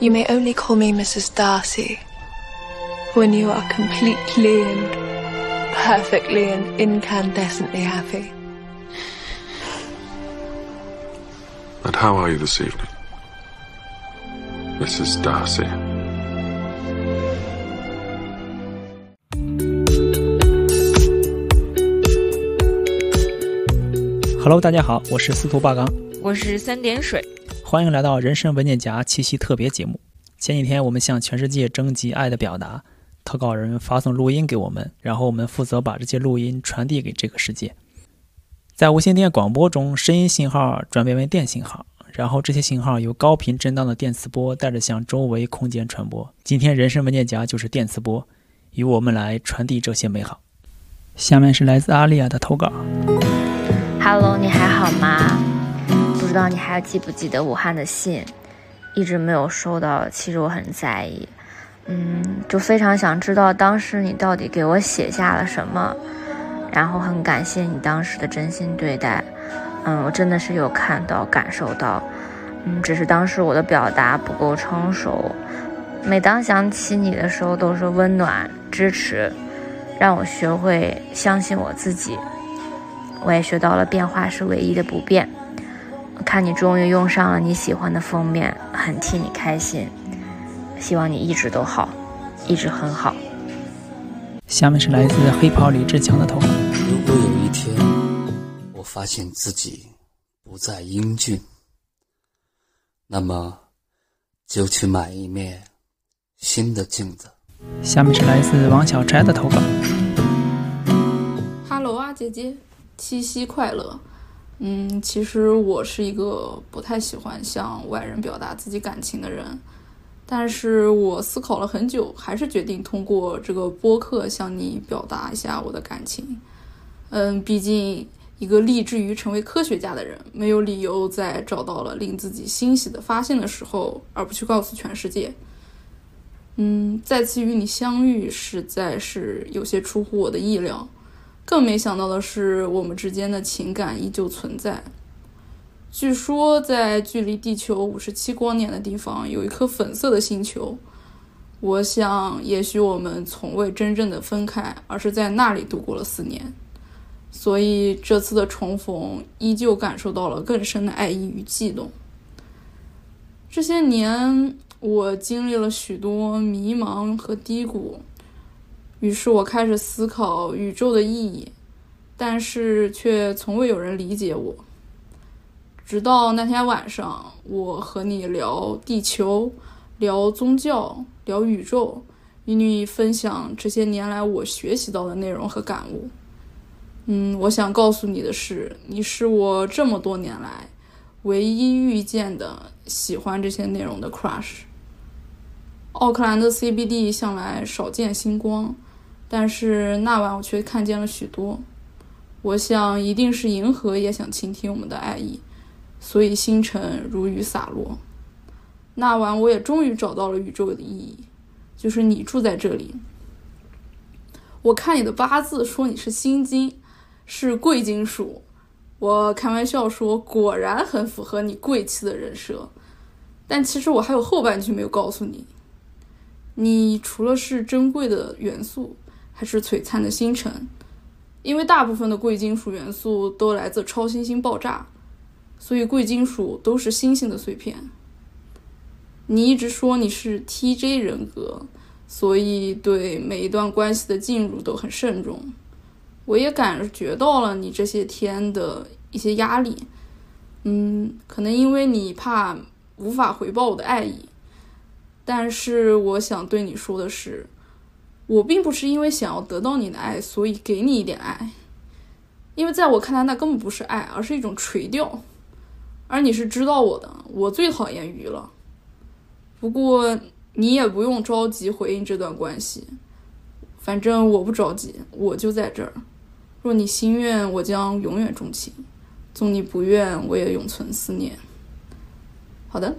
You may only call me Mrs. Darcy when you are completely and perfectly and incandescently happy. And how are you this evening? Mrs. Darcy. Hello，大家好，我是司徒八刚，我是三点水， 欢迎来到人生文件夹七夕特别节目。前几天我们向全世界征集爱的表达，投稿人发送录音给我们，然后我们负责把这些录音传递给这个世界。在无线电广播中，声音信号转变为电信号，然后这些信号由高频震荡的电磁波带着向周围空间传播。今天人生文件夹就是电磁波，由我们来传递这些美好。下面是来自阿丽亚的投稿。Hello，你还好吗？不知道你还记不记得武汉的信，一直没有收到，其实我很在意，嗯，就非常想知道当时你到底给我写下了什么，然后很感谢你当时的真心对待，嗯，我真的是有看到感受到，嗯，只是当时我的表达不够成熟，每当想起你的时候都是温暖支持，让我学会相信我自己。我也学到了变化是唯一的不变。我看你终于用上了你喜欢的封面，很替你开心。希望你一直都好，一直很好。下面是来自黑袍李志强的投稿。如果有一天我发现自己不再英俊，那么就去买一面新的镜子。下面是来自王小斋的投稿。Hello 啊，姐姐，七夕快乐。嗯，其实我是一个不太喜欢向外人表达自己感情的人，但是我思考了很久，还是决定通过这个播客向你表达一下我的感情。嗯，毕竟一个立志于成为科学家的人，没有理由在找到了令自己欣喜的发现的时候，而不去告诉全世界。嗯，再次与你相遇，实在是有些出乎我的意料。更没想到的是，我们之间的情感依旧存在。据说，在距离地球五十七光年的地方，有一颗粉色的星球。我想，也许我们从未真正的分开，而是在那里度过了四年。所以，这次的重逢，依旧感受到了更深的爱意与悸动。这些年，我经历了许多迷茫和低谷。于是我开始思考宇宙的意义，但是却从未有人理解我。直到那天晚上，我和你聊地球，聊宗教，聊宇宙，与你分享这些年来我学习到的内容和感悟。嗯，我想告诉你的是，你是我这么多年来唯一遇见的喜欢这些内容的 crush。奥克兰的 CBD 向来少见星光。但是那晚我却看见了许多，我想一定是银河也想倾听我们的爱意，所以星辰如雨洒落。那晚我也终于找到了宇宙的意义，就是你住在这里。我看你的八字说你是辛金，是贵金属，我开玩笑说果然很符合你贵气的人设，但其实我还有后半句没有告诉你，你除了是珍贵的元素。还是璀璨的星辰，因为大部分的贵金属元素都来自超新星爆炸，所以贵金属都是星星的碎片。你一直说你是 TJ 人格，所以对每一段关系的进入都很慎重。我也感觉到了你这些天的一些压力，嗯，可能因为你怕无法回报我的爱意，但是我想对你说的是。我并不是因为想要得到你的爱，所以给你一点爱，因为在我看来，那根本不是爱，而是一种垂钓。而你是知道我的，我最讨厌鱼了。不过你也不用着急回应这段关系，反正我不着急，我就在这儿。若你心愿，我将永远钟情；纵你不愿，我也永存思念。好的，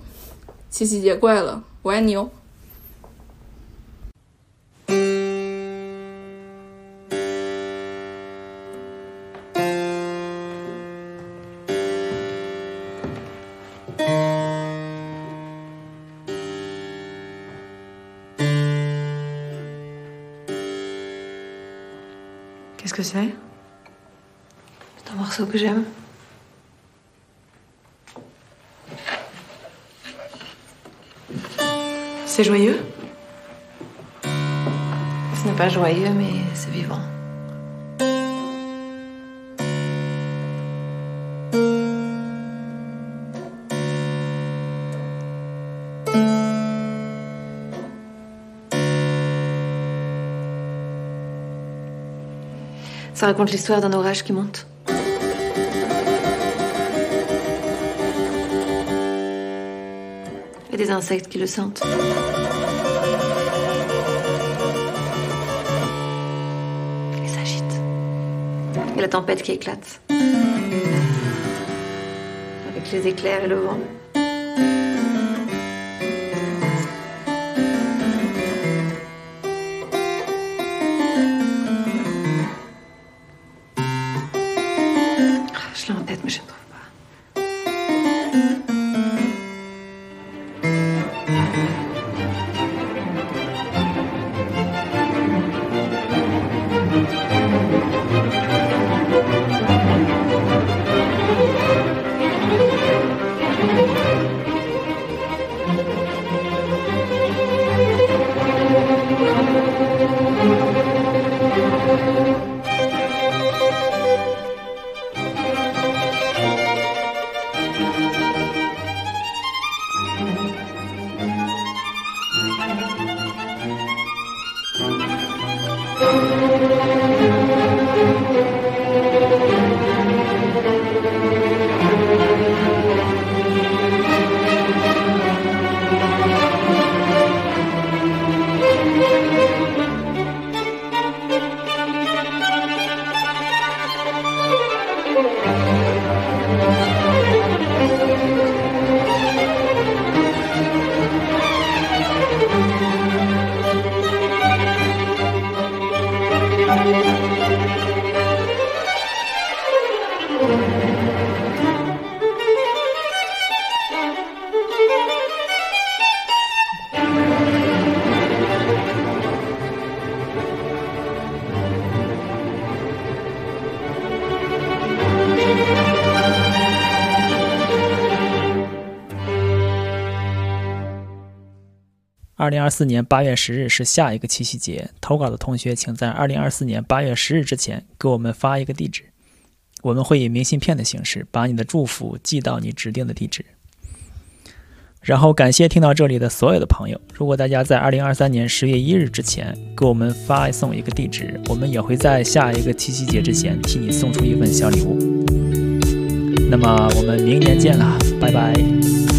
七夕节快乐，我爱你哦。Qu'est-ce que c'est? C'est un morceau que j'aime. C'est joyeux? Ce n'est pas joyeux, mais c'est vivant. Ça raconte l'histoire d'un orage qui monte. Et des insectes qui le sentent. Il s'agite. Et la tempête qui éclate. Avec les éclairs et le vent. 二零二四年八月十日是下一个七夕节，投稿的同学请在二零二四年八月十日之前给我们发一个地址，我们会以明信片的形式把你的祝福寄到你指定的地址。然后感谢听到这里的所有的朋友，如果大家在二零二三年十月一日之前给我们发送一个地址，我们也会在下一个七夕节之前替你送出一份小礼物。那么我们明年见啦，拜拜。